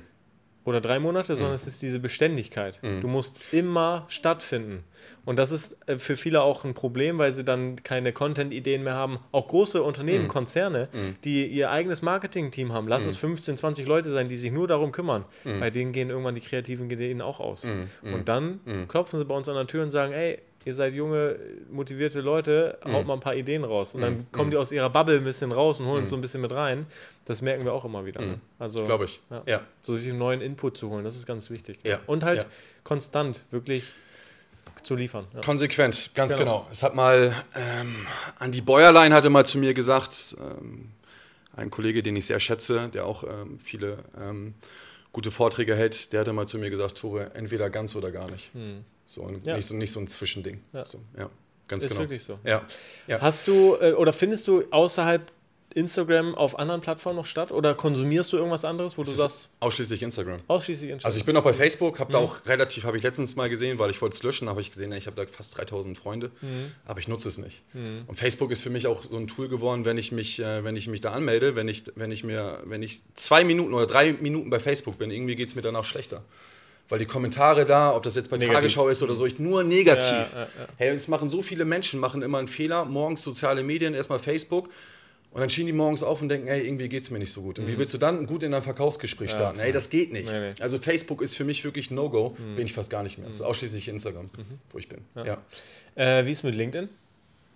oder drei Monate, sondern mhm. es ist diese Beständigkeit. Mhm. Du musst immer stattfinden. Und das ist äh, für viele auch ein Problem, weil sie dann keine Content-Ideen mehr haben. Auch große Unternehmen, mhm. Konzerne, mhm. die ihr eigenes Marketing-Team haben, lass es 15, mhm. 20 Leute sein, die sich nur darum kümmern. Mhm. Bei denen gehen irgendwann die kreativen Ideen auch aus. Und dann klopfen sie bei uns an der Tür und sagen, ey, ihr seid junge, motivierte Leute, haut mal ein paar Ideen raus. Und dann kommen die aus ihrer Bubble ein bisschen raus und holen uns so ein bisschen mit rein. Das merken wir auch immer wieder. Ne?
Also, Glaube ich.
Ja, ja. So sich einen neuen Input zu holen, das ist ganz wichtig. Ja. Und halt konstant, wirklich zu liefern.
Ja. Konsequent, ganz genau. genau. Es hat mal, ähm, Andi Bäuerlein hatte mal zu mir gesagt, ähm, ein Kollege, den ich sehr schätze, der auch ähm, viele ähm, gute Vorträge hält, der hatte mal zu mir gesagt, Tore, entweder ganz oder gar nicht. So, ja. nicht, so nicht so ein Zwischending. Ja. So, ja. Ganz
ist
genau.
wirklich so.
Ja.
ja. Hast du äh, oder findest du außerhalb Instagram auf anderen Plattformen noch statt oder konsumierst du irgendwas anderes, wo
es
du sagst?
Ausschließlich Instagram.
Ausschließlich Instagram.
Also ich bin auch bei Facebook, habe mhm. da auch relativ, habe ich letztens mal gesehen, weil ich wollte es löschen, habe ich gesehen, ich habe da fast 3000 Freunde, mhm. aber ich nutze es nicht. Mhm. Und Facebook ist für mich auch so ein Tool geworden, wenn ich mich, äh, wenn ich mich da anmelde, wenn ich, wenn ich mir, wenn ich zwei Minuten oder drei Minuten bei Facebook bin, irgendwie geht es mir danach schlechter weil die Kommentare da, ob das jetzt bei negativ. Tagesschau ist oder so, ich nur negativ. Ja, ja, ja. Hey, es machen so viele Menschen, machen immer einen Fehler. Morgens soziale Medien, erstmal Facebook. Und dann stehen die morgens auf und denken, ey, irgendwie geht es mir nicht so gut. Und mhm. wie willst du dann gut in ein Verkaufsgespräch starten? Ja, ey, das geht nicht. Nee, nee. Also Facebook ist für mich wirklich No-Go, mhm. bin ich fast gar nicht mehr. Es ist mhm. ausschließlich Instagram, mhm. wo ich bin.
Äh, wie ist mit LinkedIn?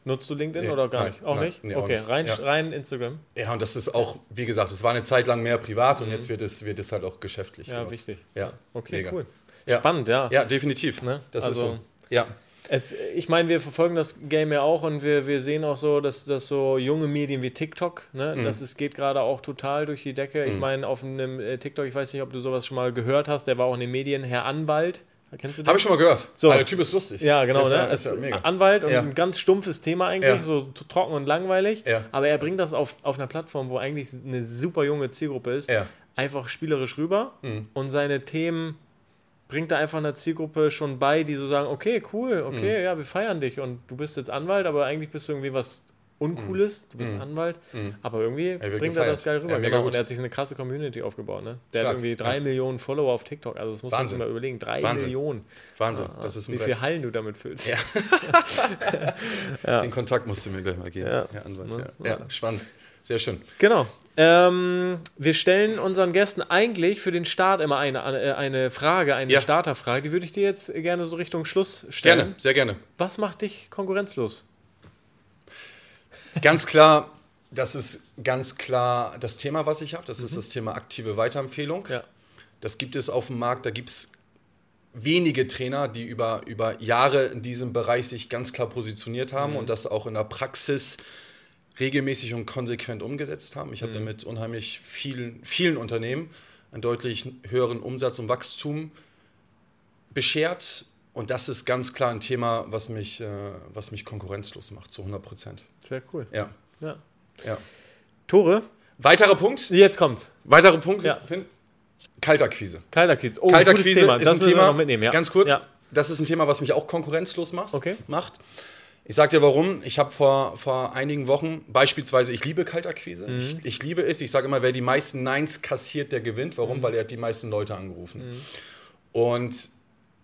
Nutzt du LinkedIn nee, oder gar nein, nicht? Auch nein, nicht? Nee, okay, auch nicht. Rein, ja. rein Instagram.
Ja, und das ist auch, wie gesagt, es war eine Zeit lang mehr privat und mhm. jetzt wird es, wird es halt auch geschäftlich.
Ja, genutzt. wichtig.
Ja,
okay, Mega. cool. Spannend, ja.
Ja, definitiv. Ne? Das also, ist so. Ja.
Es, ich meine, wir verfolgen das Game ja auch und wir, wir sehen auch so, dass, dass so junge Medien wie TikTok, ne, mhm. das ist, geht gerade auch total durch die Decke. Mhm. Ich meine, auf einem äh, TikTok, ich weiß nicht, ob du sowas schon mal gehört hast, der war auch in den Medien, Herr Anwalt,
Kennst du den? Habe ich schon mal gehört.
So. der Typ ist lustig.
Ja, genau.
Ist,
ne? ist, ist Anwalt und ja. ein ganz stumpfes Thema eigentlich, ja. so trocken und langweilig. Aber er bringt das auf, auf einer Plattform, wo eigentlich eine super junge Zielgruppe ist, einfach spielerisch rüber mhm. und seine Themen bringt er einfach einer Zielgruppe schon bei, die so sagen, okay, cool, okay, mhm. ja, wir feiern dich und du bist jetzt Anwalt, aber eigentlich bist du irgendwie was Uncooles, du bist mhm. Anwalt, mhm. aber irgendwie er bringt gefeiert. er das geil rüber. Ja, genau. Und er hat sich eine krasse Community aufgebaut. Ne? Der Stark. hat irgendwie drei ja. Millionen Follower auf TikTok. Also das muss Wahnsinn. man sich mal überlegen. Drei Wahnsinn. Millionen. Wahnsinn. Ja,
das ist wie viele Hallen du damit füllst.
Ja. Den Kontakt musst du mir gleich mal geben, Herr Anwalt. Ne? Ja. spannend. Sehr schön.
Genau. Ähm, wir stellen unseren Gästen eigentlich für den Start immer eine, äh, eine Frage, eine Starterfrage. Die würde ich dir jetzt gerne so Richtung Schluss stellen.
Gerne, sehr gerne.
Was macht dich konkurrenzlos?
Ganz klar, das ist ganz klar das Thema, was ich habe. Das mhm. ist das Thema aktive Weiterempfehlung. Ja. Das gibt es auf dem Markt. Da gibt es wenige Trainer, die über, über Jahre in diesem Bereich sich ganz klar positioniert haben mhm. und das auch in der Praxis regelmäßig und konsequent umgesetzt haben. Ich habe mhm. damit unheimlich vielen, vielen Unternehmen einen deutlich höheren Umsatz und Wachstum beschert und das ist ganz klar ein Thema, was mich, äh, was mich konkurrenzlos macht, zu 100 Prozent.
Sehr cool.
Ja. ja.
ja. Tore?
Weiterer Punkt?
Jetzt kommt.
Weiterer Punkt? Ja. Kaltakquise.
Kaltakquise.
Oh, Kaltakquise Thema. ist das ein Thema. Mitnehmen, ja. Ganz kurz. Ja. Das ist ein Thema, was mich auch konkurrenzlos macht.
Okay.
macht. Ich sag dir warum. Ich habe vor, vor einigen Wochen beispielsweise, ich liebe Kaltakquise. Mhm. Ich, ich, liebe es. Ich sage immer, wer die meisten Neins kassiert, der gewinnt. Warum? Mhm. Weil er hat die meisten Leute angerufen. Mhm. Und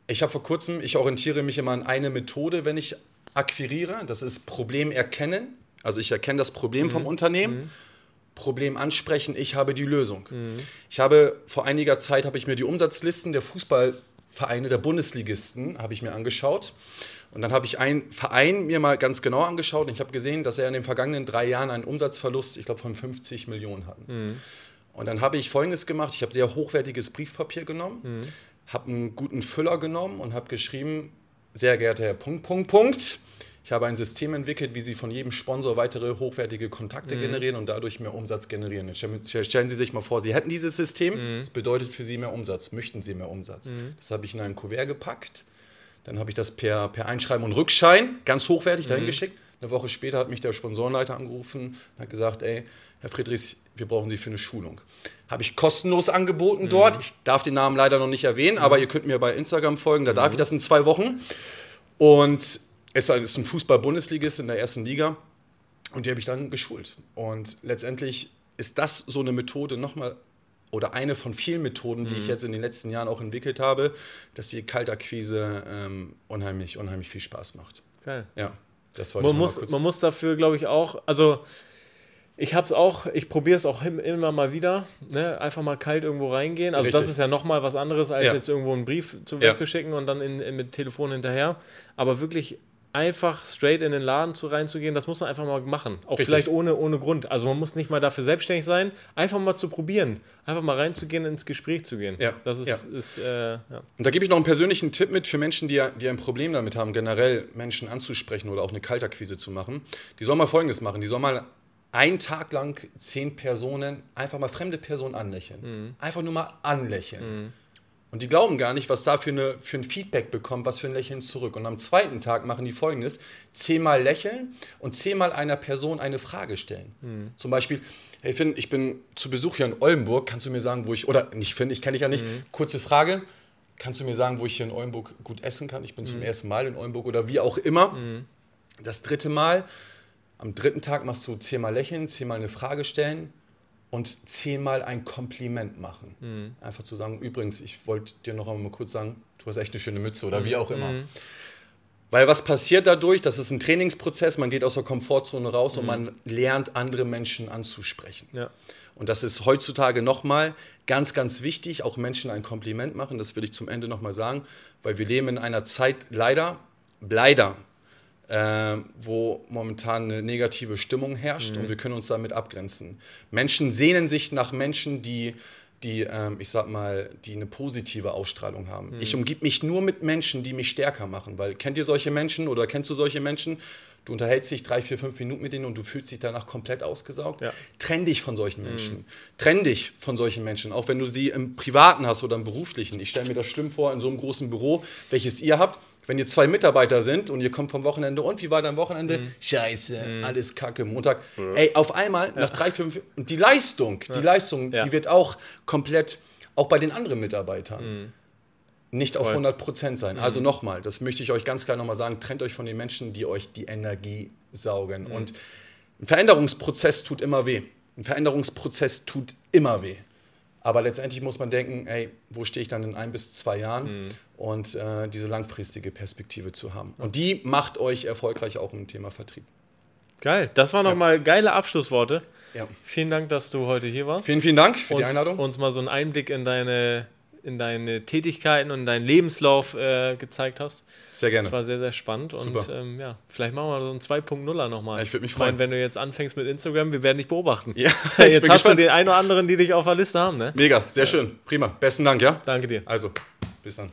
ich habe vor kurzem, ich orientiere mich immer an eine Methode, wenn ich akquiriere. Das ist Problem erkennen. Also ich erkenne das Problem mhm. vom Unternehmen. Mhm. Problem ansprechen, ich habe die Lösung. Mhm. Ich habe vor einiger Zeit habe ich mir die Umsatzlisten der Fußballvereine der Bundesligisten habe ich mir angeschaut und dann habe ich einen Verein mir mal ganz genau angeschaut und ich habe gesehen, dass er in den vergangenen drei Jahren einen Umsatzverlust, ich glaube von 50 Millionen hatten. Mhm. Und dann habe ich Folgendes gemacht: Ich habe sehr hochwertiges Briefpapier genommen, mhm habe einen guten Füller genommen und habe geschrieben, sehr geehrter Herr Punkt, Punkt, Punkt. Ich habe ein System entwickelt, wie Sie von jedem Sponsor weitere hochwertige Kontakte mhm. generieren und dadurch mehr Umsatz generieren. Jetzt stellen Sie sich mal vor, Sie hätten dieses System, mhm. das bedeutet für Sie mehr Umsatz, möchten Sie mehr Umsatz. Mhm. Das habe ich in ein Kuvert gepackt, dann habe ich das per, per Einschreiben und Rückschein ganz hochwertig dahin mhm. geschickt. Eine Woche später hat mich der Sponsorenleiter angerufen und hat gesagt, ey, Herr Friedrichs, wir brauchen Sie für eine Schulung. Habe ich kostenlos angeboten mhm. dort. Ich darf den Namen leider noch nicht erwähnen, mhm. aber ihr könnt mir bei Instagram folgen, da darf mhm. ich das in zwei Wochen. Und es ist ein Fußball-Bundesligist in der ersten Liga und die habe ich dann geschult. Und letztendlich ist das so eine Methode nochmal oder eine von vielen Methoden, die mhm. ich jetzt in den letzten Jahren auch entwickelt habe, dass die Kaltakquise ähm, unheimlich, unheimlich viel Spaß macht.
Geil.
Ja,
das wollte man ich muss, Man muss dafür, glaube ich, auch, also ich habe es auch, ich probiere es auch immer mal wieder, ne? einfach mal kalt irgendwo reingehen. Also Richtig. das ist ja nochmal was anderes, als ja. jetzt irgendwo einen Brief zu, ja. wegzuschicken und dann in, in, mit Telefon hinterher. Aber wirklich einfach straight in den Laden zu reinzugehen, das muss man einfach mal machen. Auch Richtig. vielleicht ohne, ohne Grund. Also man muss nicht mal dafür selbstständig sein, einfach mal zu probieren. Einfach mal reinzugehen, ins Gespräch zu gehen.
Ja.
Das ist,
ja. ist äh, ja. Und da gebe ich noch einen persönlichen Tipp mit für Menschen, die, die ein Problem damit haben, generell Menschen anzusprechen oder auch eine Kaltakquise zu machen. Die sollen mal Folgendes machen. Die sollen mal einen Tag lang zehn Personen einfach mal fremde Personen anlächeln. Mhm. Einfach nur mal anlächeln. Mhm. Und die glauben gar nicht, was da für, eine, für ein Feedback bekommt, was für ein Lächeln zurück. Und am zweiten Tag machen die folgendes: zehnmal lächeln und zehnmal einer Person eine Frage stellen. Mhm. Zum Beispiel, hey Finn, ich bin zu Besuch hier in Oldenburg, kannst du mir sagen, wo ich, oder nicht Finn, ich kenne dich ja nicht, mhm. kurze Frage, kannst du mir sagen, wo ich hier in Oldenburg gut essen kann? Ich bin zum mhm. ersten Mal in Oldenburg oder wie auch immer. Mhm. Das dritte Mal, am dritten Tag machst du zehnmal lächeln, zehnmal eine Frage stellen und zehnmal ein Kompliment machen. Mhm. Einfach zu sagen, übrigens, ich wollte dir noch einmal kurz sagen, du hast echt eine schöne Mütze oder wie auch immer. Mhm. Weil was passiert dadurch? Das ist ein Trainingsprozess, man geht aus der Komfortzone raus mhm. und man lernt andere Menschen anzusprechen.
Ja.
Und das ist heutzutage nochmal ganz, ganz wichtig, auch Menschen ein Kompliment machen, das will ich zum Ende nochmal sagen, weil wir leben in einer Zeit, leider, leider, äh, wo momentan eine negative Stimmung herrscht mhm. und wir können uns damit abgrenzen. Menschen sehnen sich nach Menschen, die die, ähm, ich sag mal, die eine positive Ausstrahlung haben. Mhm. Ich umgib mich nur mit Menschen, die mich stärker machen, weil kennt ihr solche Menschen oder kennst du solche Menschen? Du unterhältst dich drei, vier, fünf Minuten mit denen und du fühlst dich danach komplett ausgesaugt. Ja. Trenn dich von solchen Menschen. Mhm. Trenn dich von solchen Menschen, auch wenn du sie im Privaten hast oder im Beruflichen. Ich stelle mir das schlimm vor, in so einem großen Büro, welches ihr habt, wenn ihr zwei Mitarbeiter sind und ihr kommt vom Wochenende und wie war dein Wochenende? Mhm. Scheiße, mhm. alles Kacke, Montag. Mhm. Ey, auf einmal nach drei, fünf und die Leistung, die Leistung, die wird auch komplett, auch bei den anderen Mitarbeitern mhm nicht Voll. auf 100 Prozent sein. Mhm. Also nochmal, das möchte ich euch ganz klar nochmal sagen, trennt euch von den Menschen, die euch die Energie saugen. Mhm. Und ein Veränderungsprozess tut immer weh. Ein Veränderungsprozess tut immer weh. Aber letztendlich muss man denken, ey, wo stehe ich dann in ein bis zwei Jahren? Mhm. Und äh, diese langfristige Perspektive zu haben. Und die macht euch erfolgreich auch im Thema Vertrieb.
Geil, das waren nochmal ja. geile Abschlussworte. Ja. Vielen Dank, dass du heute hier warst.
Vielen, vielen Dank für
uns,
die Einladung.
Uns mal so einen Einblick in deine in deine Tätigkeiten und in deinen Lebenslauf äh, gezeigt hast.
Sehr gerne.
Das war sehr, sehr spannend. Super. Und ähm, ja, vielleicht machen wir so einen 2.0er nochmal.
Ja, ich würde mich freuen. Ich meine,
wenn du jetzt anfängst mit Instagram, wir werden dich beobachten. Ja, jetzt hast gespannt. du den einen oder anderen, die dich auf der Liste haben, ne?
Mega, sehr ja. schön. Prima. Besten Dank, ja?
Danke dir.
Also, bis dann.